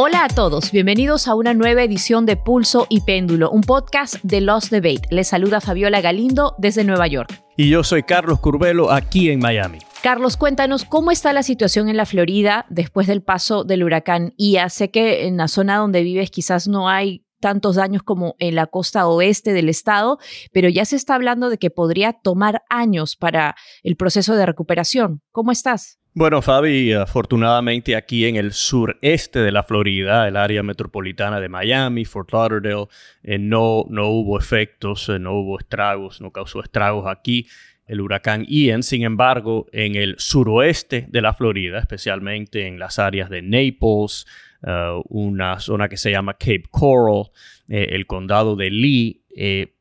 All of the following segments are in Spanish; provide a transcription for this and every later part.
Hola a todos, bienvenidos a una nueva edición de Pulso y Péndulo, un podcast de Lost Debate. Les saluda Fabiola Galindo desde Nueva York. Y yo soy Carlos Curbelo aquí en Miami. Carlos, cuéntanos cómo está la situación en la Florida después del paso del huracán Ia. Sé que en la zona donde vives quizás no hay tantos daños como en la costa oeste del estado, pero ya se está hablando de que podría tomar años para el proceso de recuperación. ¿Cómo estás? Bueno, Fabi, afortunadamente aquí en el sureste de la Florida, el área metropolitana de Miami, Fort Lauderdale, eh, no, no hubo efectos, eh, no hubo estragos, no causó estragos aquí el huracán Ian. Sin embargo, en el suroeste de la Florida, especialmente en las áreas de Naples, eh, una zona que se llama Cape Coral, el condado de Lee,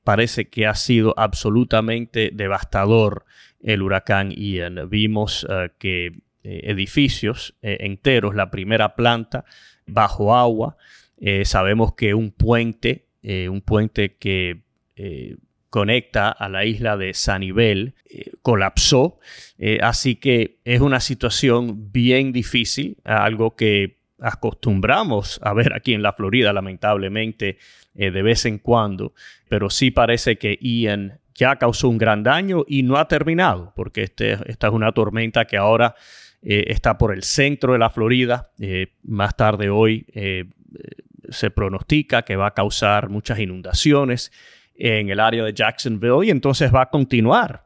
parece que ha sido absolutamente devastador el huracán Ian. Vimos que eh, edificios eh, enteros, la primera planta bajo agua. Eh, sabemos que un puente, un puente que conecta a la isla de Sanibel, colapsó. así que es una situación bien difícil, algo que acostumbramos a ver aquí en la Florida, lamentablemente, de vez en cuando, pero sí parece que Ian ya causó un gran daño y no ha terminado, porque este, esta es una tormenta que ahora eh, está por el centro de la Florida. Eh, más tarde hoy eh, se pronostica que va a causar muchas inundaciones en el área de Jacksonville y entonces va a continuar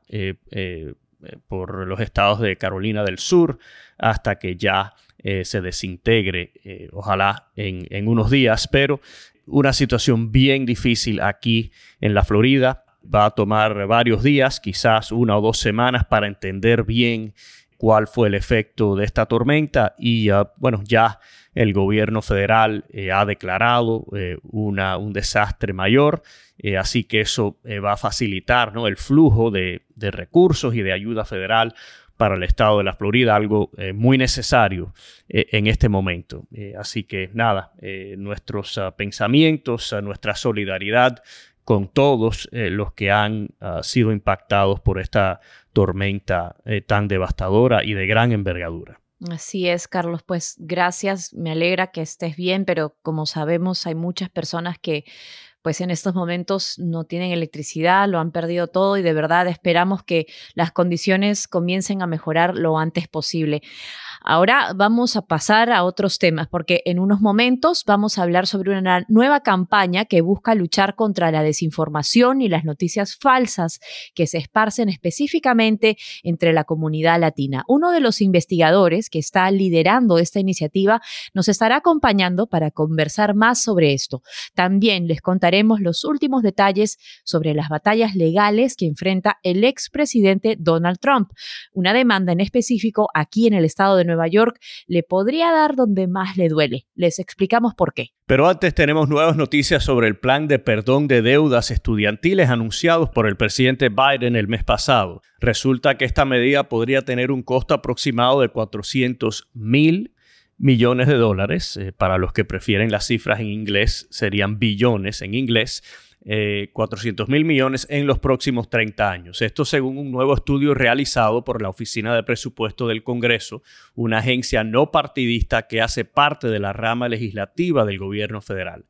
por los estados de Carolina del Sur hasta que ya se desintegre, ojalá en, en unos días, pero una situación bien difícil aquí en la Florida. Va a tomar varios días, quizás una o dos semanas para entender bien cuál fue el efecto de esta tormenta y bueno, ya el gobierno federal eh, ha declarado eh, una, un desastre mayor, eh, así que eso va a facilitar ¿no? el flujo de, de, recursos y de ayuda federal para el estado de la Florida, algo muy necesario en este momento. así que nada, nuestros ah, pensamientos, ah, nuestra solidaridad con todos los que han ah, sido impactados por esta tormenta eh, tan devastadora y de gran envergadura. Así es, Carlos. Pues gracias, me alegra que estés bien, pero como sabemos hay muchas personas que pues en estos momentos no tienen electricidad, lo han perdido todo y de verdad esperamos que las condiciones comiencen a mejorar lo antes posible. Ahora vamos a pasar a otros temas porque en unos momentos vamos a hablar sobre una nueva campaña que busca luchar contra la desinformación y las noticias falsas que se esparcen específicamente entre la comunidad latina. Uno de los investigadores que está liderando esta iniciativa nos estará acompañando para conversar más sobre esto. También les contaremos los últimos detalles sobre las batallas legales que enfrenta el expresidente Donald Trump, una demanda en específico aquí en el estado de Nueva York le podría dar donde más le duele. Les explicamos por qué. Pero antes tenemos nuevas noticias sobre el plan de perdón de deudas estudiantiles anunciados por el presidente Biden el mes pasado. Resulta que esta medida podría tener un costo aproximado de 400 mil millones de dólares. Eh, para los que prefieren las cifras en inglés, serían billones en inglés 400 eh, mil millones en los próximos 30 años. Esto según un nuevo estudio realizado por la Oficina de Presupuesto del Congreso, una agencia no partidista que hace parte de la rama legislativa del gobierno federal.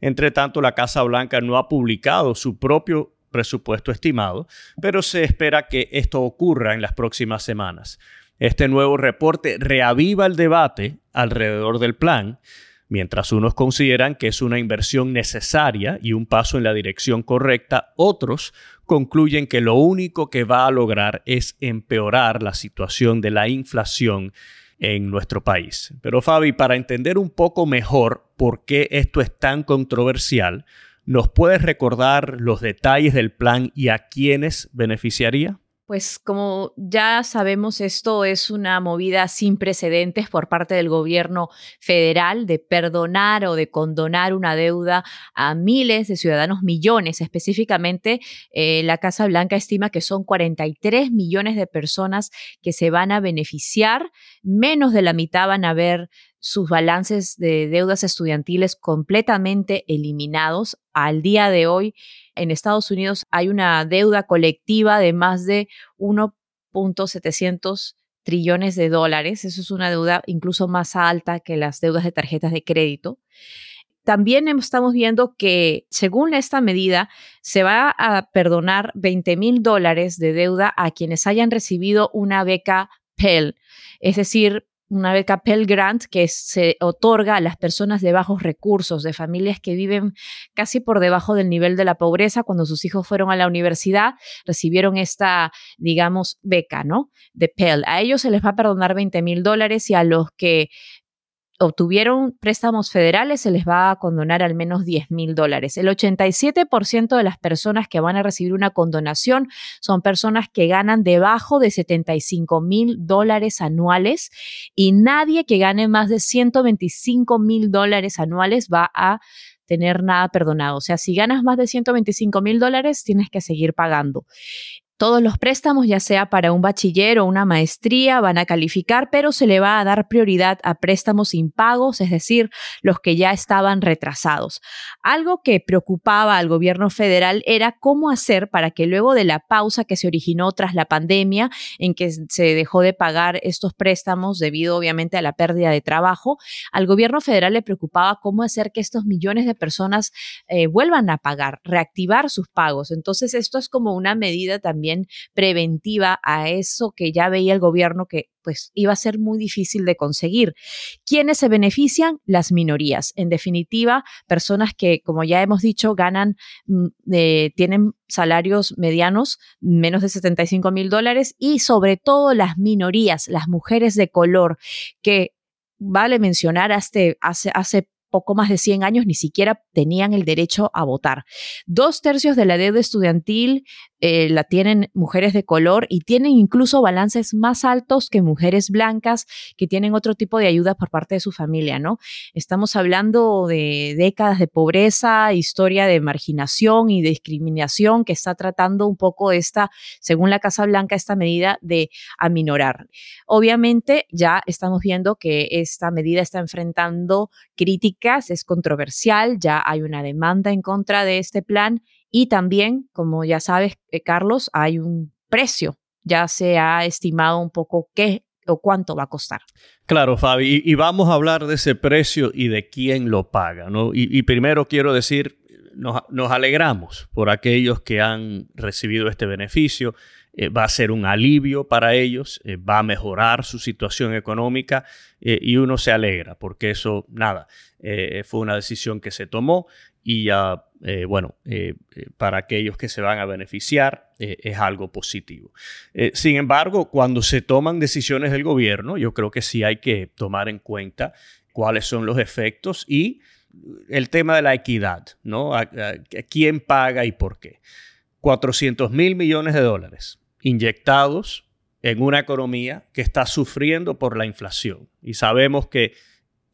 Entre tanto, la Casa Blanca no ha publicado su propio presupuesto estimado, pero se espera que esto ocurra en las próximas semanas. Este nuevo reporte reaviva el debate alrededor del plan, Mientras unos consideran que es una inversión necesaria y un paso en la dirección correcta, otros concluyen que lo único que va a lograr es empeorar la situación de la inflación en nuestro país. Pero Fabi, para entender un poco mejor por qué esto es tan controversial, ¿nos puedes recordar los detalles del plan y a quiénes beneficiaría? Pues como ya sabemos, esto es una movida sin precedentes por parte del gobierno federal de perdonar o de condonar una deuda a miles de ciudadanos, millones específicamente. Eh, la Casa Blanca estima que son 43 millones de personas que se van a beneficiar, menos de la mitad van a ver sus balances de deudas estudiantiles completamente eliminados. Al día de hoy, en Estados Unidos hay una deuda colectiva de más de 1.700 trillones de dólares. Eso es una deuda incluso más alta que las deudas de tarjetas de crédito. También estamos viendo que, según esta medida, se va a perdonar 20 mil dólares de deuda a quienes hayan recibido una beca Pell, es decir, una beca Pell Grant que se otorga a las personas de bajos recursos, de familias que viven casi por debajo del nivel de la pobreza. Cuando sus hijos fueron a la universidad, recibieron esta, digamos, beca, ¿no? De Pell. A ellos se les va a perdonar 20 mil dólares y a los que obtuvieron préstamos federales, se les va a condonar al menos 10 mil dólares. El 87% de las personas que van a recibir una condonación son personas que ganan debajo de 75 mil dólares anuales y nadie que gane más de 125 mil dólares anuales va a tener nada perdonado. O sea, si ganas más de 125 mil dólares, tienes que seguir pagando. Todos los préstamos, ya sea para un bachiller o una maestría, van a calificar, pero se le va a dar prioridad a préstamos impagos, es decir, los que ya estaban retrasados. Algo que preocupaba al gobierno federal era cómo hacer para que luego de la pausa que se originó tras la pandemia, en que se dejó de pagar estos préstamos debido obviamente a la pérdida de trabajo, al gobierno federal le preocupaba cómo hacer que estos millones de personas eh, vuelvan a pagar, reactivar sus pagos. Entonces, esto es como una medida también preventiva a eso que ya veía el gobierno que pues iba a ser muy difícil de conseguir. ¿Quiénes se benefician? Las minorías. En definitiva, personas que, como ya hemos dicho, ganan, mm, eh, tienen salarios medianos, menos de 75 mil dólares, y sobre todo las minorías, las mujeres de color, que vale mencionar hace, hace, poco más de 100 años ni siquiera tenían el derecho a votar. Dos tercios de la deuda estudiantil eh, la tienen mujeres de color y tienen incluso balances más altos que mujeres blancas que tienen otro tipo de ayuda por parte de su familia, ¿no? Estamos hablando de décadas de pobreza, historia de marginación y discriminación que está tratando un poco esta, según la Casa Blanca, esta medida de aminorar. Obviamente ya estamos viendo que esta medida está enfrentando críticas, es controversial, ya hay una demanda en contra de este plan y también, como ya sabes, eh, Carlos, hay un precio. Ya se ha estimado un poco qué o cuánto va a costar. Claro, Fabi, y, vamos a hablar de ese precio y de quién lo paga, ¿no? Y, primero quiero decir, nos, alegramos por aquellos que han recibido este beneficio. Eh, va a ser un alivio para ellos, eh, va a mejorar su situación económica y uno se alegra porque eso, nada, fue una decisión que se tomó y eh, bueno, eh, eh, para aquellos que se van a beneficiar es algo positivo. sin embargo, cuando se toman decisiones del gobierno, yo creo que sí hay que tomar en cuenta cuáles son los efectos y el tema de la equidad, ¿no? quién paga y por qué? 400 mil millones de dólares inyectados en una economía que está sufriendo por la inflación. Y sabemos que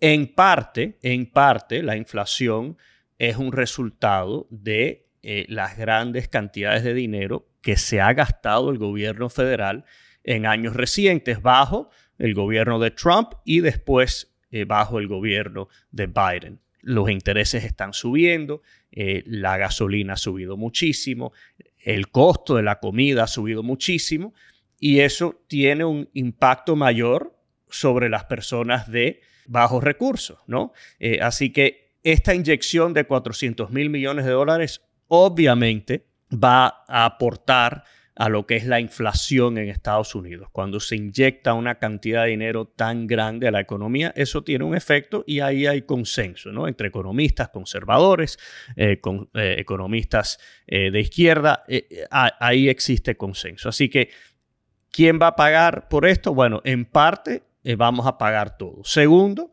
en parte, en parte, la inflación es un resultado de eh, las grandes cantidades de dinero que se ha gastado el gobierno federal en años recientes bajo el gobierno de Trump y después eh, bajo el gobierno de Biden. Los intereses están subiendo, eh, la gasolina ha subido muchísimo, el costo de la comida ha subido muchísimo y eso tiene un impacto mayor sobre las personas de bajos recursos, ¿no? así que esta inyección de 400 mil millones de dólares obviamente va a aportar a lo que es la inflación en Estados Unidos. Cuando se inyecta una cantidad de dinero tan grande a la economía, eso tiene un efecto y ahí hay consenso ¿no? entre economistas conservadores, eh, eh, economistas eh, de izquierda, ahí existe consenso. Así que, ¿quién va a pagar por esto? Bueno, en parte vamos a pagar todo. Segundo,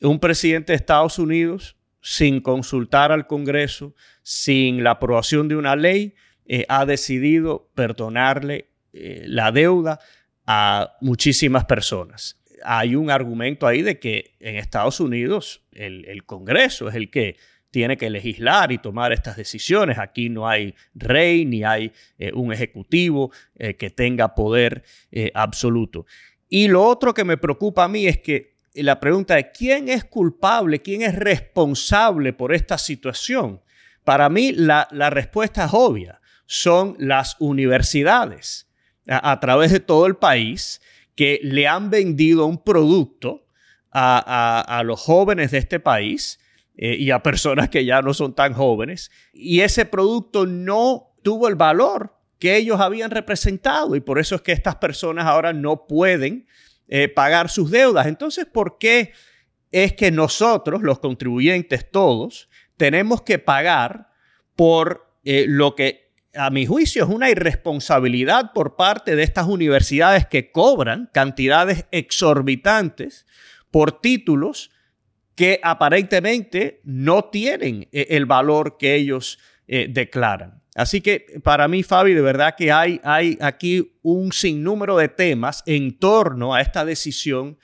un presidente de Estados Unidos sin consultar al Congreso, sin la aprobación de una ley, eh, ha decidido perdonarle eh, la deuda a muchísimas personas. Hay un argumento ahí de que en Estados Unidos el, Congreso es el que tiene que legislar y tomar estas decisiones. Aquí no hay rey ni hay eh, un ejecutivo que tenga poder absoluto. Y lo otro que me preocupa a mí es que la pregunta de quién es culpable, quién es responsable por esta situación. Para mí la, respuesta es obvia. Son las universidades a, través de todo el país que le han vendido un producto a, los jóvenes de este país eh, y a personas que ya no son tan jóvenes, y ese producto no tuvo el valor que ellos habían representado y por eso es que estas personas ahora no pueden eh, pagar sus deudas. Entonces, ¿por qué es que nosotros, los contribuyentes todos, tenemos que pagar por eh, lo que a mi juicio, es una irresponsabilidad por parte de estas universidades que cobran cantidades exorbitantes por títulos que aparentemente no tienen eh, el valor que ellos eh, declaran. Así que para mí, Fabi, de verdad que hay, aquí un sinnúmero de temas en torno a esta decisión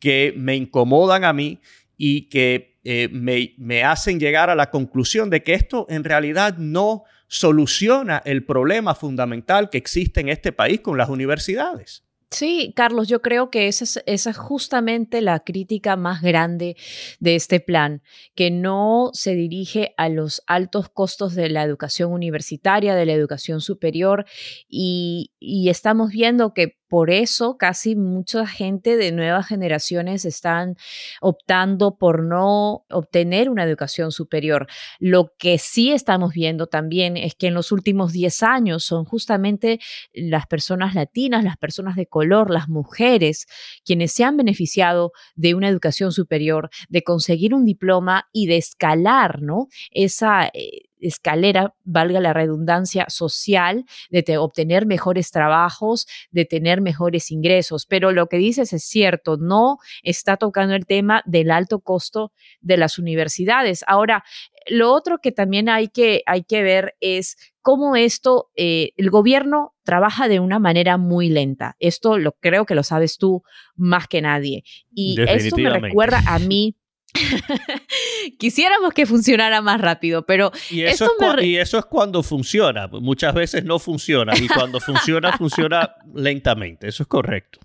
que me incomodan a mí y que eh, me hacen llegar a la conclusión de que esto en realidad no soluciona el problema fundamental que existe en este país con las universidades. Sí, Carlos, yo creo que esa es, justamente la crítica más grande de este plan, que no se dirige a los altos costos de la educación universitaria, de la educación superior, y estamos viendo que por eso casi mucha gente de nuevas generaciones están optando por no obtener una educación superior. Lo que sí estamos viendo también es que en los últimos 10 años son justamente las personas latinas, las personas de color, las mujeres, quienes se han beneficiado de una educación superior, de conseguir un diploma y de escalar, ¿no? Esa, eh, escalera, valga la redundancia, social, de obtener mejores trabajos, de tener mejores ingresos. Pero lo que dices es cierto, no está tocando el tema del alto costo de las universidades. Ahora, lo otro que también hay que, hay que ver es cómo esto, eh, el gobierno trabaja de una manera muy lenta. Esto lo creo que lo sabes tú más que nadie. Y esto me recuerda a mí Quisiéramos que funcionara más rápido, pero... Y eso, es y eso es cuando funciona. Muchas veces no funciona y cuando funciona, funciona lentamente. Eso es correcto.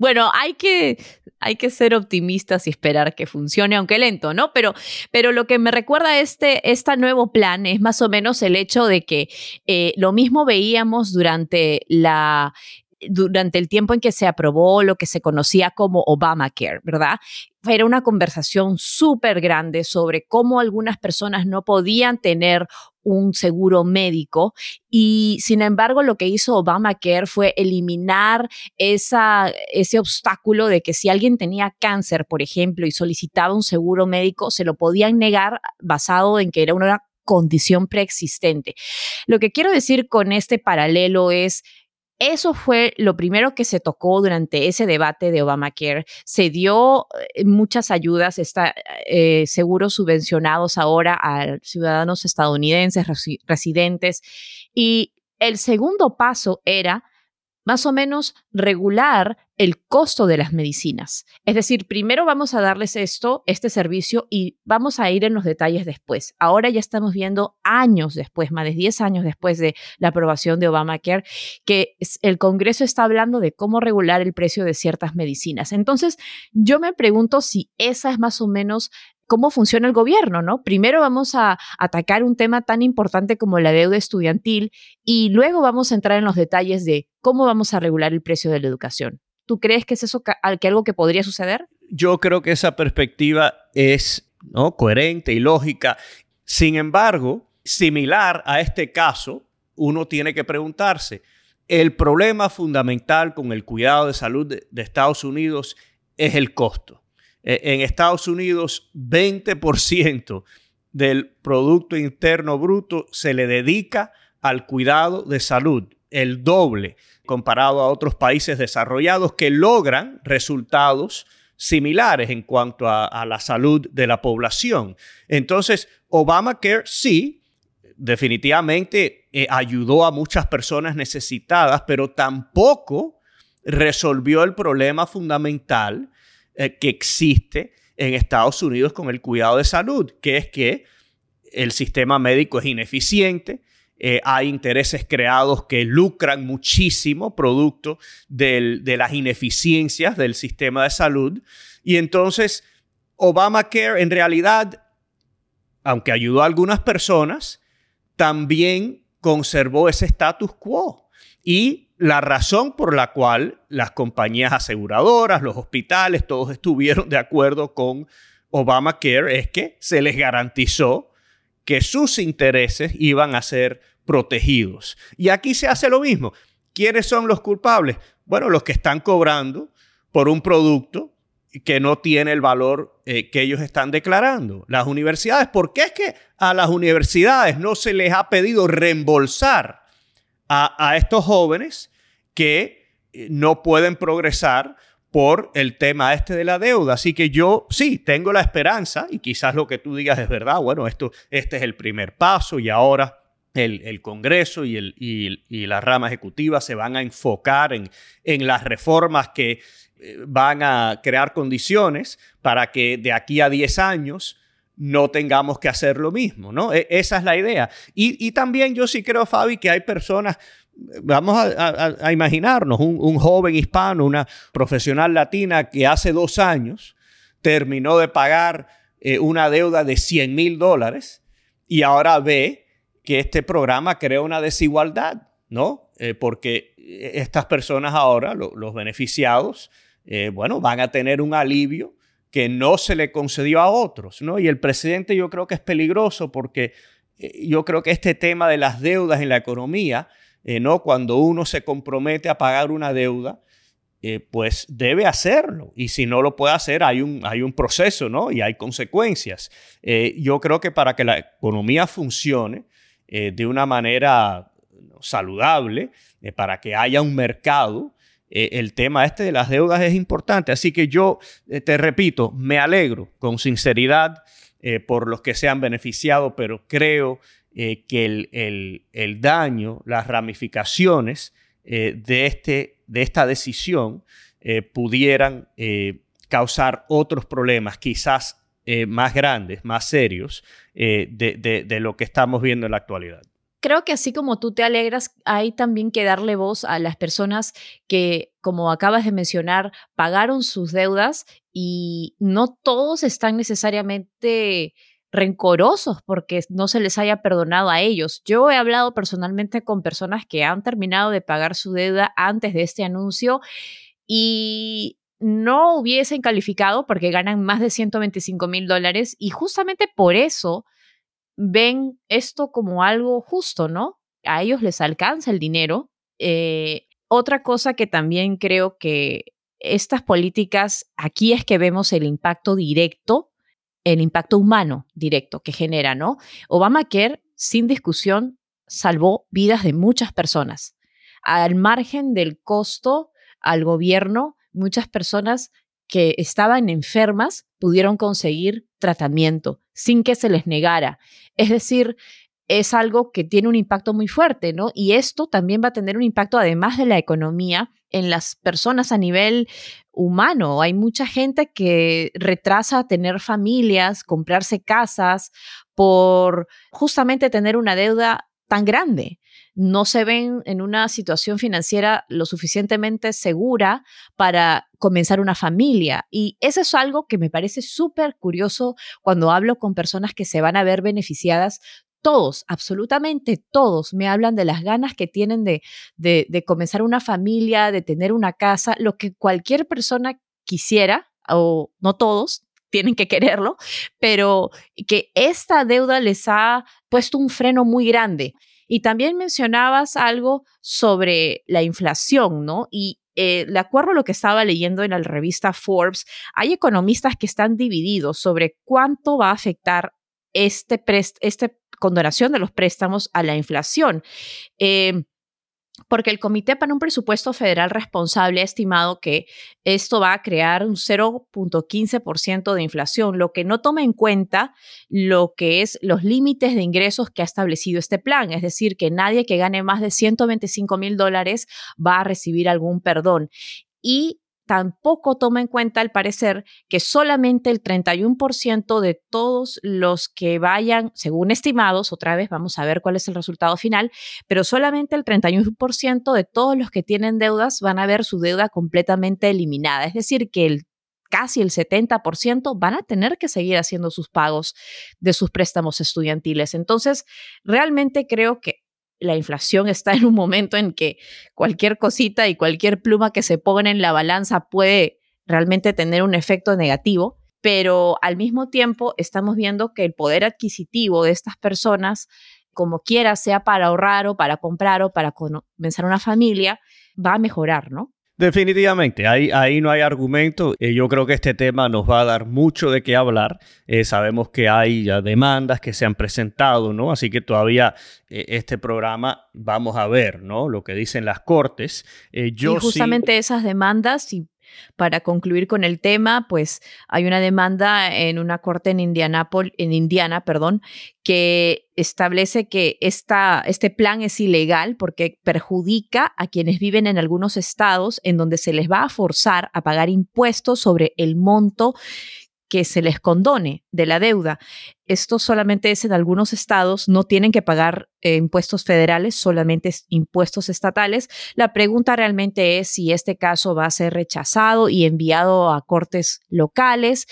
Bueno, hay que, hay que ser optimistas y esperar que funcione, aunque lento, ¿no? Pero, pero lo que me recuerda este, este nuevo plan es más o menos el hecho de que eh, lo mismo veíamos durante la durante el tiempo en que se aprobó lo que se conocía como Obamacare, ¿verdad? Era una conversación súper grande sobre cómo algunas personas no podían tener un seguro médico y sin embargo lo que hizo Obamacare fue eliminar esa, ese obstáculo de que si alguien tenía cáncer, por ejemplo, y solicitaba un seguro médico, se lo podían negar basado en que era una condición preexistente. Lo que quiero decir con este paralelo es eso fue lo primero que se tocó durante ese debate de Obamacare. Se dio eh, muchas ayudas, está, eh, seguros subvencionados ahora a ciudadanos estadounidenses, residentes. Y el segundo paso era más o menos regular el costo de las medicinas. Es decir, primero vamos a darles esto, este servicio, y vamos a ir en los detalles después. Ahora ya estamos viendo años después, más de 10 años después de la aprobación de Obamacare, que el Congreso está hablando de cómo regular el precio de ciertas medicinas. Entonces, yo me pregunto si esa es más o menos cómo funciona el gobierno, ¿no? Primero vamos a atacar un tema tan importante como la deuda estudiantil y luego vamos a entrar en los detalles de cómo vamos a regular el precio de la educación. ¿Tú crees que es eso que algo que podría suceder? Yo creo que esa perspectiva es ¿no? coherente y lógica. Sin embargo, similar a este caso, uno tiene que preguntarse, el problema fundamental con el cuidado de salud de Estados Unidos es el costo. Eh, en Estados Unidos 20% del Producto Interno Bruto se le dedica al cuidado de salud, el doble comparado a otros países desarrollados que logran resultados similares en cuanto a, la salud de la población. Entonces, Obamacare sí, definitivamente eh, ayudó a muchas personas necesitadas, pero tampoco resolvió el problema fundamental eh, que existe en Estados Unidos con el cuidado de salud, que es que el sistema médico es ineficiente, eh, hay intereses creados que lucran muchísimo producto de las ineficiencias del sistema de salud. Y entonces, Obamacare en realidad, aunque ayudó a algunas personas, también conservó ese status quo. Y la razón por la cual las compañías aseguradoras, los hospitales, todos estuvieron de acuerdo con Obamacare es que se les garantizó que sus intereses iban a ser protegidos. Y aquí se hace lo mismo. ¿Quiénes son los culpables? Bueno, los que están cobrando por un producto que no tiene el valor eh, que ellos están declarando. Las universidades, ¿por qué es que a las universidades no se les ha pedido reembolsar a, estos jóvenes que eh, no pueden progresar por el tema este de la deuda. Así que yo sí tengo la esperanza, y quizás lo que tú digas es verdad, bueno, esto, este es el primer paso y ahora el, Congreso y, el, y, la rama ejecutiva se van a enfocar en, en las reformas que eh, van a crear condiciones para que de aquí a 10 años no tengamos que hacer lo mismo, ¿no? E, esa es la idea. Y, también yo sí creo, Fabi, que hay personas, vamos a, imaginarnos, un, joven hispano, una profesional latina que hace dos años terminó de pagar eh, una deuda de 100 mil dólares y ahora ve que este programa crea una desigualdad, ¿no? Eh, porque estas personas ahora, los beneficiados, eh, bueno, van a tener un alivio que no se le concedió a otros, ¿no? Y el presidente yo creo que es peligroso porque eh, yo creo que este tema de las deudas en la economía, eh, ¿no? Cuando uno se compromete a pagar una deuda, pues debe hacerlo. Y si no lo puede hacer, hay un, hay un proceso, ¿no? Y hay consecuencias. yo creo que para que la economía funcione de una manera saludable, para que haya un mercado, eh, el tema este de las deudas es importante. Así que yo eh, te repito, me alegro con sinceridad eh, por los que se han beneficiado, pero creo que el, el, daño, las ramificaciones de, este, de esta decisión pudieran causar otros problemas, quizás más grandes, más serios, de, de lo que estamos viendo en la actualidad. Creo que así como tú te alegras, hay también que darle voz a las personas que, como acabas de mencionar, pagaron sus deudas y no todos están necesariamente rencorosos porque no se les haya perdonado a ellos. Yo he hablado personalmente con personas que han terminado de pagar su deuda antes de este anuncio y no hubiesen calificado porque ganan más de 125 mil dólares y justamente por eso ven esto como algo justo, ¿no? A ellos les alcanza el dinero. Eh, otra cosa que también creo que estas políticas, aquí es que vemos el impacto directo, el impacto humano directo que genera, ¿no? Obamacare, sin discusión, salvó vidas de muchas personas. Al margen del costo al gobierno, muchas personas que estaban enfermas pudieron conseguir tratamiento sin que se les negara. Es decir, es algo que tiene un impacto muy fuerte, ¿no? Y esto también va a tener un impacto, además de la economía, en las personas a nivel humano. Hay mucha gente que retrasa tener familias, comprarse casas, por justamente tener una deuda tan grande no se ven en una situación financiera lo suficientemente segura para comenzar una familia. Y eso es algo que me parece súper curioso cuando hablo con personas que se van a ver beneficiadas todos, absolutamente todos, me hablan de las ganas que tienen de, de, comenzar una familia, de tener una casa, lo que cualquier persona quisiera, o no todos, tienen que quererlo, pero que esta deuda les ha puesto un freno muy grande. Y también mencionabas algo sobre la inflación, ¿no? Y eh, de acuerdo a lo que estaba leyendo en la revista Forbes, hay economistas que están divididos sobre cuánto va a afectar este, este condonación de los préstamos a la inflación. Eh, porque el Comité para un Presupuesto Federal Responsable ha estimado que esto va a crear un 0.15% de inflación, lo que no toma en cuenta lo que es los límites de ingresos que ha establecido este plan, es decir, que nadie que gane más de 125 mil dólares va a recibir algún perdón. Y tampoco toma en cuenta, al parecer, que solamente el 31% de todos los que vayan, según estimados, otra vez vamos a ver cuál es el resultado final, pero solamente el 31% de todos los que tienen deudas van a ver su deuda completamente eliminada. Es decir, que el casi el 70% van a tener que seguir haciendo sus pagos de sus préstamos estudiantiles. Entonces, realmente creo que la inflación está en un momento en que cualquier cosita y cualquier pluma que se ponga en la balanza puede realmente tener un efecto negativo, pero al mismo tiempo estamos viendo que el poder adquisitivo de estas personas, como quiera, sea para ahorrar o para comprar o para comenzar una familia, va a mejorar, ¿no? Definitivamente, ahí, ahí no hay argumento. Eh, yo creo que este tema nos va a dar mucho de qué hablar. Eh, sabemos que hay ya demandas que se han presentado, ¿no? Así que todavía eh, este programa vamos a ver, ¿no? Lo que dicen las cortes. yo y justamente esas demandas, y para concluir con el tema, pues hay una demanda en una corte en Indianápolis, en Indiana, perdón, que establece que esta, este plan es ilegal porque perjudica a quienes viven en algunos estados en donde se les va a forzar a pagar impuestos sobre el monto que se les condone de la deuda. Esto solamente es en algunos estados, no tienen que pagar eh, impuestos federales, solamente impuestos estatales. La pregunta realmente es si este caso va a ser rechazado y enviado a cortes locales.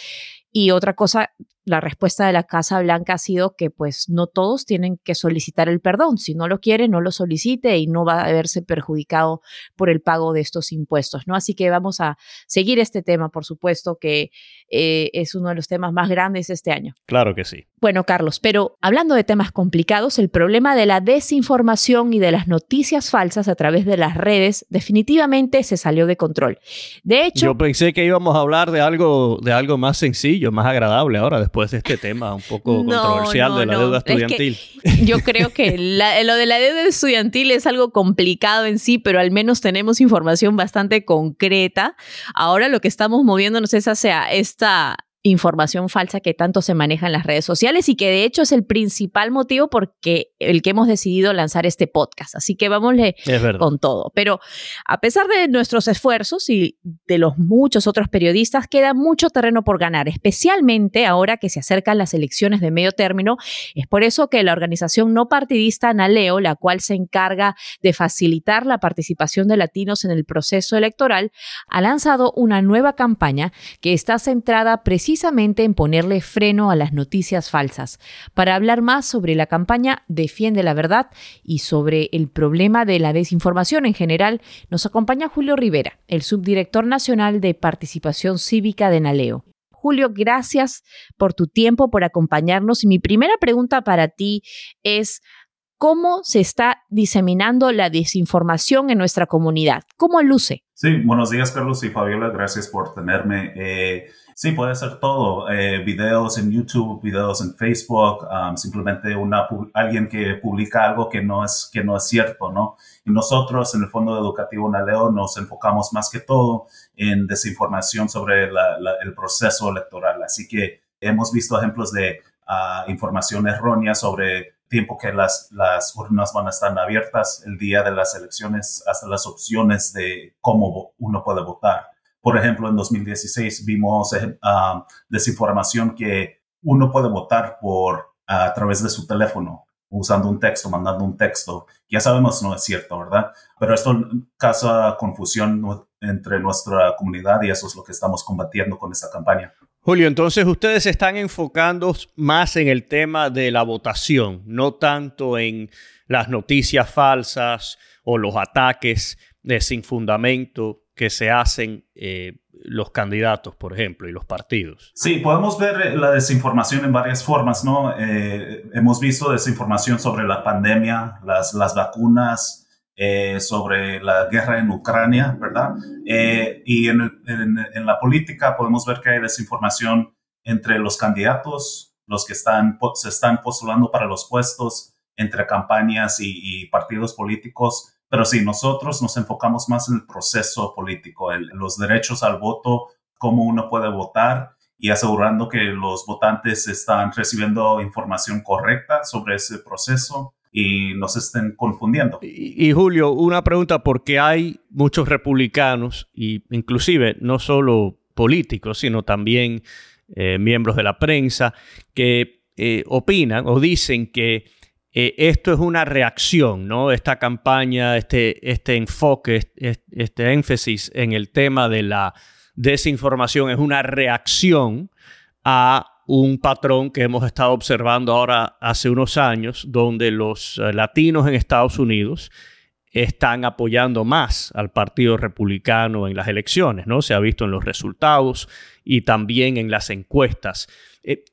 Y otra cosa la respuesta de la Casa Blanca ha sido que pues no todos tienen que solicitar el perdón. Si no lo quiere, no lo solicite y no va a verse perjudicado por el pago de estos impuestos, ¿no? Así que vamos a seguir este tema, por supuesto, que eh, es uno de los temas más grandes este año. Claro que sí. Bueno, Carlos, pero hablando de temas complicados, el problema de la desinformación y de las noticias falsas a través de las redes definitivamente se salió de control. De hecho... Yo pensé que íbamos a hablar de algo, de algo más sencillo, más agradable ahora, después de este tema un poco controversial de la deuda estudiantil. yo creo que lo de la deuda estudiantil es algo complicado en sí, pero al menos tenemos información bastante concreta. Ahora lo que estamos moviéndonos es hacia esta información falsa que tanto se maneja en las redes sociales y que de hecho es el principal motivo por el que hemos decidido lanzar este podcast. Así que vámonos con todo. Pero a pesar de nuestros esfuerzos y de los muchos otros periodistas, queda mucho terreno por ganar, especialmente ahora que se acercan las elecciones de medio término. Es por eso que la organización no partidista Analeo, la cual se encarga de facilitar la participación de latinos en el proceso electoral, ha lanzado una nueva campaña que está centrada precisamente precisamente en ponerle freno a las noticias falsas. Para hablar más sobre la campaña Defiende la Verdad y sobre el problema de la desinformación en general, nos acompaña Julio Rivera, el subdirector nacional de participación cívica de Naleo. Julio, gracias por tu tiempo, por acompañarnos. Y mi primera pregunta para ti es, ¿cómo se está diseminando la desinformación en nuestra comunidad? ¿Cómo luce? Sí, buenos días, Carlos y Fabiola. Gracias por tenerme. Eh, Sí, puede ser todo. Eh, videos en YouTube, videos en Facebook, um, simplemente una, alguien que publica algo que no, es, que no es cierto, ¿no? Y nosotros en el Fondo Educativo Naleo nos enfocamos más que todo en desinformación sobre el proceso electoral. Así que hemos visto ejemplos de uh, información errónea sobre tiempo que las, las urnas van a estar abiertas el día de las elecciones, hasta las opciones de cómo uno puede votar. Por ejemplo, en 2016 vimos ah, desinformación que uno puede votar por a través de su teléfono usando un texto, mandando un texto. Ya sabemos no es cierto, ¿verdad? Pero esto causa confusión entre nuestra comunidad y eso es lo que estamos combatiendo con esta campaña. Julio, entonces ustedes se están enfocando más en el tema de la votación, no tanto en las noticias falsas o los ataques de sin fundamento que se hacen eh, los candidatos, por ejemplo, y los partidos. Sí, podemos ver eh, la desinformación en varias formas, ¿no? Eh, hemos visto desinformación sobre la pandemia, las, las vacunas, sobre la guerra en Ucrania, ¿verdad? y en, la política podemos ver que hay desinformación entre los candidatos, los que se están postulando para los puestos, entre campañas y, partidos políticos pero sí, nosotros nos enfocamos más en el proceso político, en los derechos al voto, cómo uno puede votar y asegurando que los votantes están recibiendo información correcta sobre ese proceso y no se estén confundiendo. Y, Julio, una pregunta, porque hay muchos republicanos, y inclusive no solo políticos, sino también eh, miembros de la prensa, que eh, opinan o dicen que eh, esto es una reacción, ¿no? Esta campaña, este, este enfoque, este, énfasis en el tema de la desinformación es una reacción a un patrón que hemos estado observando ahora hace unos años, donde los eh, latinos en Estados Unidos están apoyando más al Partido Republicano en las elecciones, ¿no? Se ha visto en los resultados y también en las encuestas. Eh,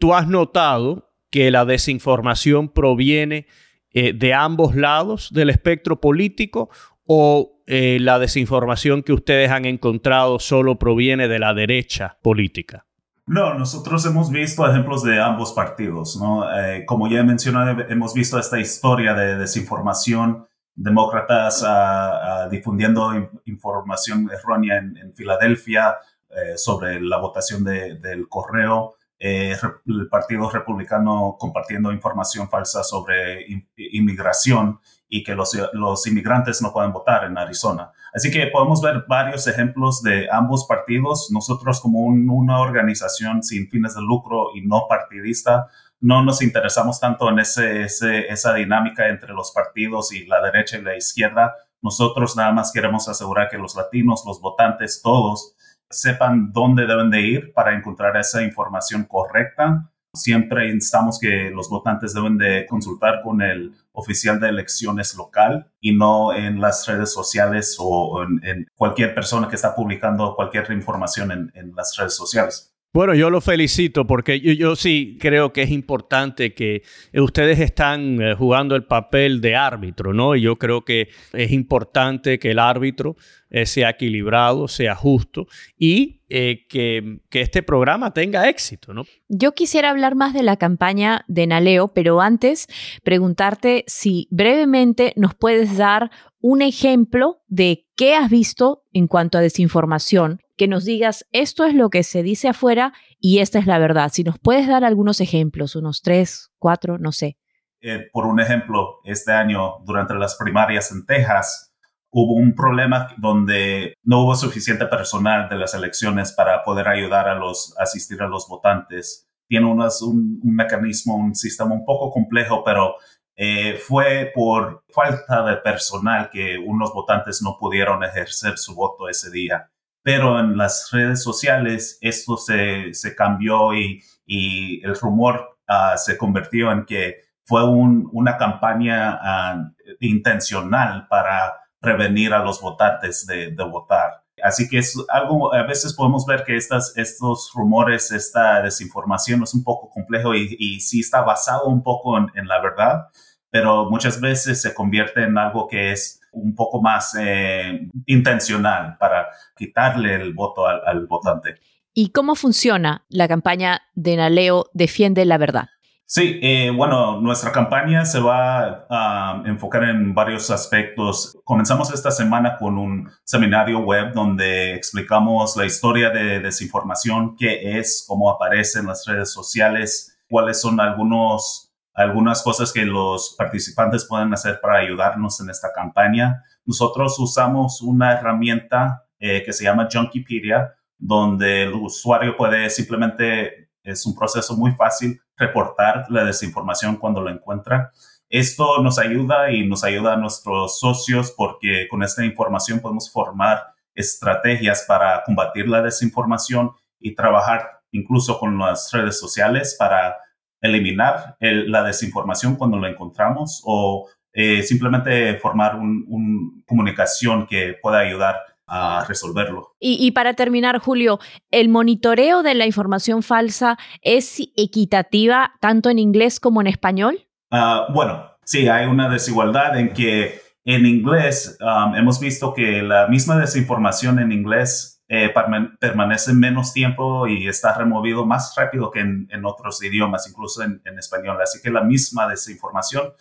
¿Tú has notado que la desinformación proviene eh, de ambos lados del espectro político o la desinformación que ustedes han encontrado solo proviene de la derecha política? No, nosotros hemos visto ejemplos de ambos partidos, ¿no? como ya mencioné, hemos visto esta historia de desinformación demócratas uh, difundiendo información errónea en, Filadelfia eh, sobre la votación del correo, eh, el Partido Republicano compartiendo información falsa sobre inmigración y que los, los, inmigrantes no pueden votar en Arizona. Así que podemos ver varios ejemplos de ambos partidos. Nosotros como una organización sin fines de lucro y no partidista, no nos interesamos tanto en ese, esa dinámica entre los partidos y la derecha y la izquierda. Nosotros nada más queremos asegurar que los latinos, los votantes, todos sepan dónde deben de ir para encontrar esa información correcta. Siempre instamos que los votantes deben de consultar con el oficial de elecciones local y no en las redes sociales o en, cualquier persona que está publicando cualquier información en, en las redes sociales. Bueno, yo lo felicito porque yo, sí creo que es importante que ustedes están eh, jugando el papel de árbitro, ¿no? Y yo creo que es importante que el árbitro eh, sea equilibrado, sea justo y eh, que, que, este programa tenga éxito, ¿no? Yo quisiera hablar más de la campaña de Naleo, pero antes preguntarte si brevemente nos puedes dar un ejemplo de qué has visto en cuanto a desinformación que nos digas esto es lo que se dice afuera y esta es la verdad. Si nos puedes dar algunos ejemplos, unos tres, cuatro, no sé. Eh, por un ejemplo, este año, durante las primarias en Texas, hubo un problema donde no hubo suficiente personal de las elecciones para poder ayudar a los, asistir a los votantes. Tiene unas, un, mecanismo, un sistema un poco complejo, pero eh, fue por falta de personal que unos votantes no pudieron ejercer su voto ese día pero en las redes sociales esto se, se cambió y, y, el rumor uh, se convirtió en que fue un, una campaña uh, intencional para prevenir a los votantes de, de, votar. Así que es algo, a veces podemos ver que estas, estos rumores, esta desinformación es un poco complejo y, y sí está basado un poco en, en la verdad, pero muchas veces se convierte en algo que es un poco más eh, intencional para quitarle el voto al, votante. ¿Y cómo funciona la campaña de Naleo Defiende la Verdad? Sí, eh, bueno, nuestra campaña se va a enfocar en varios aspectos. Comenzamos esta semana con un seminario web donde explicamos la historia de desinformación, qué es, cómo aparece en las redes sociales, cuáles son algunos algunas cosas que los participantes pueden hacer para ayudarnos en esta campaña. Nosotros usamos una herramienta eh, que se llama Junkipedia, donde el usuario puede simplemente, es un proceso muy fácil, reportar la desinformación cuando lo encuentra. Esto nos ayuda y nos ayuda a nuestros socios porque con esta información podemos formar estrategias para combatir la desinformación y trabajar incluso con las redes sociales para eliminar la desinformación cuando la encontramos o eh, simplemente formar una comunicación que pueda ayudar a resolverlo. Y, para terminar, Julio, ¿el monitoreo de la información falsa es equitativa tanto en inglés como en español? Ah, bueno, sí, hay una desigualdad en que en inglés um, hemos visto que la misma desinformación en inglés eh, permanece menos tiempo y está removido más rápido que en, otros idiomas, incluso en, español. Así que la misma desinformación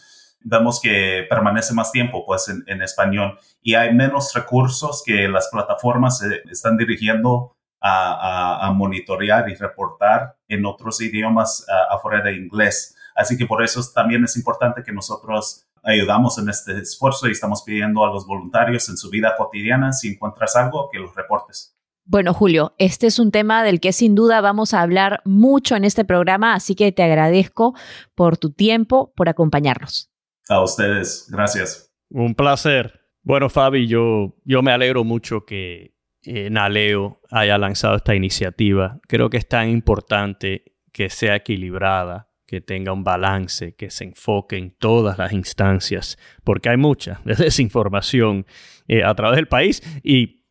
vemos que permanece más tiempo pues en, español y hay menos recursos que las plataformas se están dirigiendo a, monitorear y reportar en otros idiomas afuera de inglés. Así que por eso también es importante que nosotros ayudamos en este esfuerzo y estamos pidiendo a los voluntarios en su vida cotidiana, si encuentras algo, que los reportes. Bueno, Julio, este es un tema del que sin duda vamos a hablar mucho en este programa, así que te agradezco por tu tiempo, por acompañarnos. A ustedes, gracias. Un placer. Bueno, Fabi, yo, yo me alegro mucho que eh, Naleo haya lanzado esta iniciativa. Creo que es tan importante que sea equilibrada, que tenga un balance, que se enfoque en todas las instancias, porque hay mucha desinformación eh, a través del país y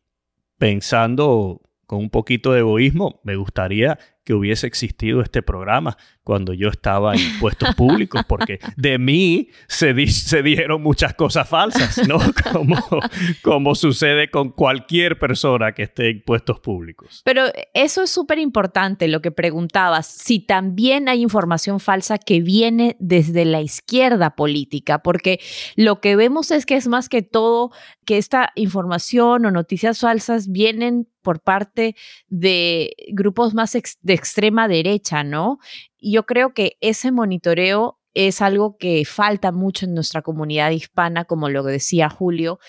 pensando con un poquito de egoísmo, me gustaría que hubiese existido este programa cuando yo estaba en puestos públicos, porque de mí se, se dijeron muchas cosas falsas, ¿no? Como, como sucede con cualquier persona que esté en puestos públicos. Pero eso es súper importante, lo que preguntabas, si también hay información falsa que viene desde la izquierda política, porque lo que vemos es que es más que todo que esta información o noticias falsas vienen por parte de grupos más de extrema derecha, ¿no? Yo creo que ese monitoreo es algo que falta mucho en nuestra comunidad hispana, como lo decía Julio,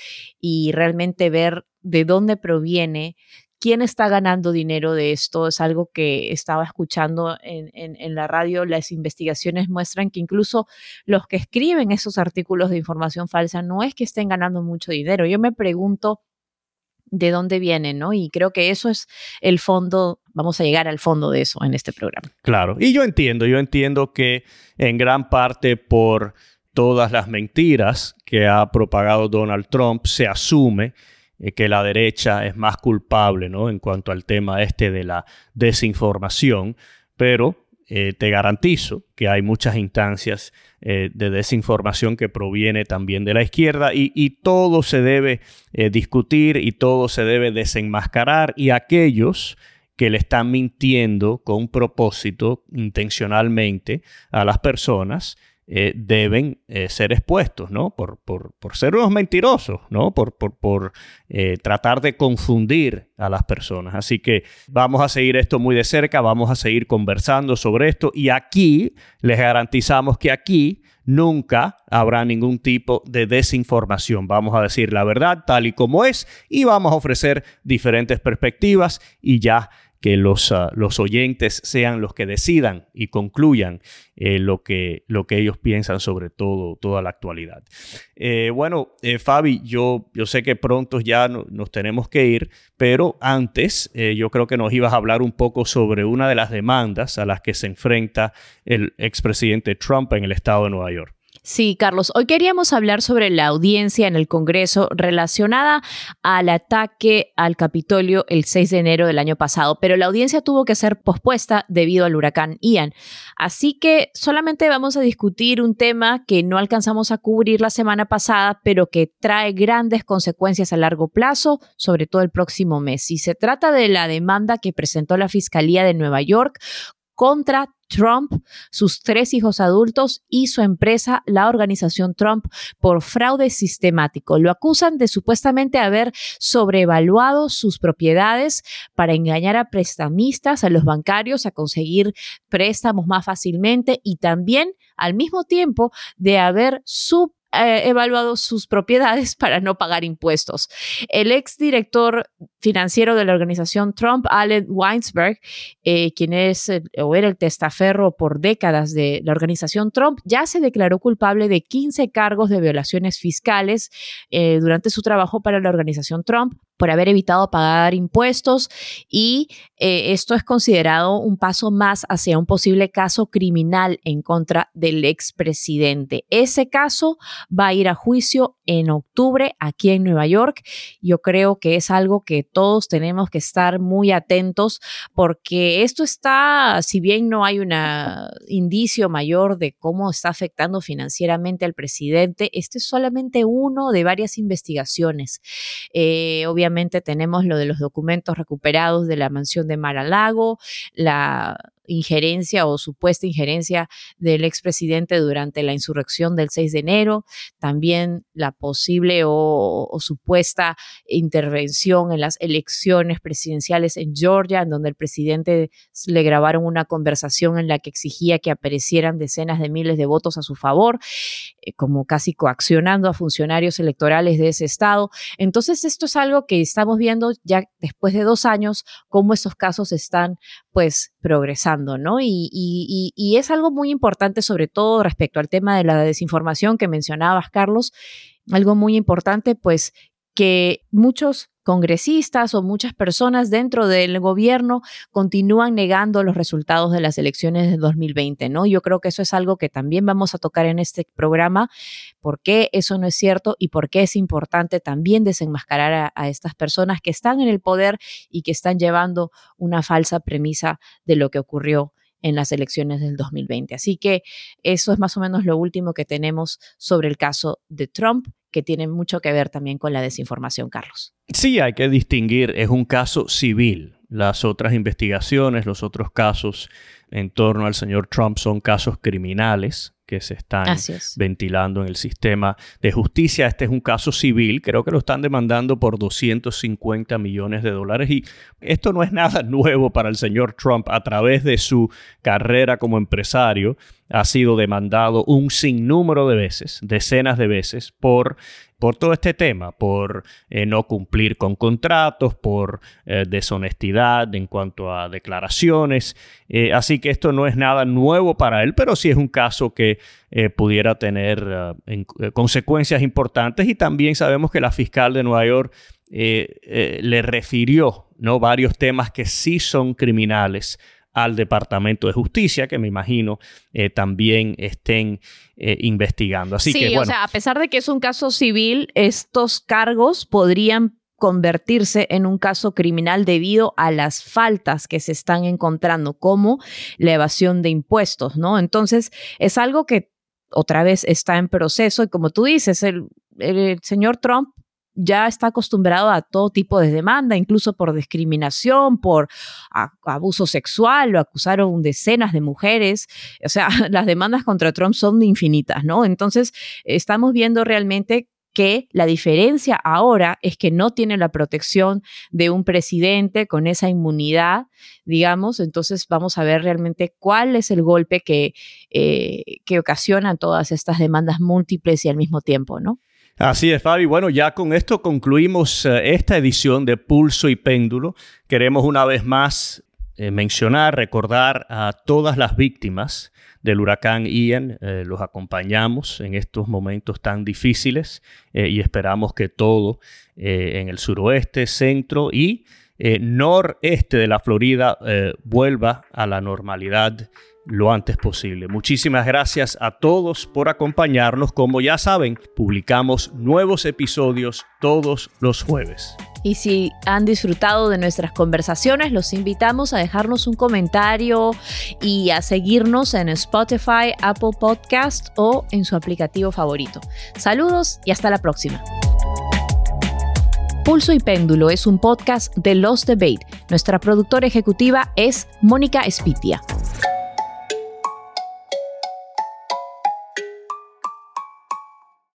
y realmente ver de dónde proviene, quién está ganando dinero de esto, es algo que estaba escuchando en, en, la radio. Las investigaciones muestran que incluso los que escriben esos artículos de información falsa no es que estén ganando mucho dinero. Yo me pregunto de dónde viene, ¿no? Y creo que eso es el fondo, vamos a llegar al fondo de eso en este programa. Claro, y yo entiendo, yo entiendo que en gran parte por todas las mentiras que ha propagado Donald Trump, se asume eh, que la derecha es más culpable, ¿no? En cuanto al tema este de la desinformación, pero eh, te garantizo que hay muchas instancias eh, de desinformación que proviene también de la izquierda y, todo se debe eh, discutir y todo se debe desenmascarar y aquellos que le están mintiendo con propósito intencionalmente a las personas eh, deben eh, ser expuestos, ¿no? Por, por, ser unos mentirosos, ¿no? Por, por eh, tratar de confundir a las personas. Así que vamos a seguir esto muy de cerca, vamos a seguir conversando sobre esto y aquí les garantizamos que aquí nunca habrá ningún tipo de desinformación. Vamos a decir la verdad tal y como es y vamos a ofrecer diferentes perspectivas y ya que los, ah, los oyentes sean los que decidan y concluyan eh, lo, que, lo que ellos piensan sobre todo, toda la actualidad. Eh, bueno, eh, Fabi, yo, yo sé que pronto ya nos tenemos que ir, pero antes yo creo que nos ibas a hablar un poco sobre una de las demandas a las que se enfrenta el expresidente Trump en el estado de Nueva York. Sí, Carlos, hoy queríamos hablar sobre la audiencia en el Congreso relacionada al ataque al Capitolio el 6 de enero del año pasado, pero la audiencia tuvo que ser pospuesta debido al huracán Ian. Así que solamente vamos a discutir un tema que no alcanzamos a cubrir la semana pasada, pero que trae grandes consecuencias a largo plazo, sobre todo el próximo mes. Y se trata de la demanda que presentó la Fiscalía de Nueva York contra Trump, sus tres hijos adultos y su empresa, la organización Trump, por fraude sistemático. Lo acusan de supuestamente haber sobrevaluado sus propiedades para engañar a prestamistas, a los bancarios, a conseguir préstamos más fácilmente y también al mismo tiempo de haber sub eh, evaluado sus propiedades para no pagar impuestos. El ex director financiero de la organización Trump, Allen Weinsberg, eh, quien es o era el testaferro por décadas de la organización Trump, ya se declaró culpable de 15 cargos de violaciones fiscales eh, durante su trabajo para la organización Trump por haber evitado pagar impuestos y eh, esto es considerado un paso más hacia un posible caso criminal en contra del expresidente. Ese caso va a ir a juicio en octubre aquí en Nueva York. Yo creo que es algo que todos tenemos que estar muy atentos porque esto está, si bien no hay un indicio mayor de cómo está afectando financieramente al presidente, este es solamente uno de varias investigaciones. Eh, obviamente tenemos lo de los documentos recuperados de la mansión de Mar-a-Lago, la injerencia o supuesta injerencia del expresidente durante la insurrección del 6 de enero, también la posible o, supuesta intervención en las elecciones presidenciales en Georgia, en donde el presidente le grabaron una conversación en la que exigía que aparecieran decenas de miles de votos a su favor, eh, como casi coaccionando a funcionarios electorales de ese estado. Entonces, esto es algo que estamos viendo ya después de dos años, cómo estos casos están pues progresando, Y, y, es algo muy importante, sobre todo respecto al tema de la desinformación que mencionabas, Carlos, algo muy importante, pues que muchos congresistas o muchas personas dentro del gobierno continúan negando los resultados de las elecciones de 2020, ¿no? Yo creo que eso es algo que también vamos a tocar en este programa, por qué eso no es cierto y por qué es importante también desenmascarar a, a estas personas que están en el poder y que están llevando una falsa premisa de lo que ocurrió en las elecciones del 2020. Así que eso es más o menos lo último que tenemos sobre el caso de Trump que tiene mucho que ver también con la desinformación, Carlos. Sí, hay que distinguir, es un caso civil. Las otras investigaciones, los otros casos en torno al señor Trump son casos criminales que se están ventilando en el sistema de justicia. Este es un caso civil, creo que lo están demandando por 250 millones de dólares y esto no es nada nuevo para el señor Trump. A través de su carrera como empresario ha sido demandado un sinnúmero de veces, decenas de veces, por por todo este tema, por eh, no cumplir con contratos, por eh, deshonestidad en cuanto a declaraciones. Eh, así que esto no es nada nuevo para él, pero sí es un caso que pudiera tener consecuencias importantes y también sabemos que la fiscal de Nueva York le refirió ¿no? varios temas que sí son criminales al Departamento de Justicia, que me imagino eh, también estén eh, investigando. Así sí, que, o sea, a pesar de que es un caso civil, estos cargos podrían convertirse en un caso criminal debido a las faltas que se están encontrando, como la evasión de impuestos, ¿no? Entonces, es algo que otra vez está en proceso y como tú dices, el, el señor Trump ya está acostumbrado a todo tipo de demanda, incluso por discriminación, por abuso sexual, lo acusaron decenas de mujeres. O sea, las demandas contra Trump son infinitas, ¿no? Entonces, estamos viendo realmente que la diferencia ahora es que no tiene la protección de un presidente con esa inmunidad, digamos, entonces vamos a ver realmente cuál es el golpe que, eh, que ocasionan todas estas demandas múltiples y al mismo tiempo, ¿no? Así es, Fabi. Bueno, ya con esto concluimos eh, esta edición de Pulso y Péndulo. Queremos una vez más eh, mencionar, recordar a todas las víctimas del huracán Ian. Eh, los acompañamos en estos momentos tan difíciles y esperamos que todo en el suroeste, centro y noreste de la Florida vuelva a la normalidad lo antes posible. Muchísimas gracias a todos por acompañarnos. Como ya saben, publicamos nuevos episodios todos los jueves. Y si han disfrutado de nuestras conversaciones, los invitamos a dejarnos un comentario y a seguirnos en Spotify, Apple Podcast o en su aplicativo favorito. Saludos y hasta la próxima. Pulso y Péndulo es un podcast de Los Debate. Nuestra productora ejecutiva es Mónica Espitia.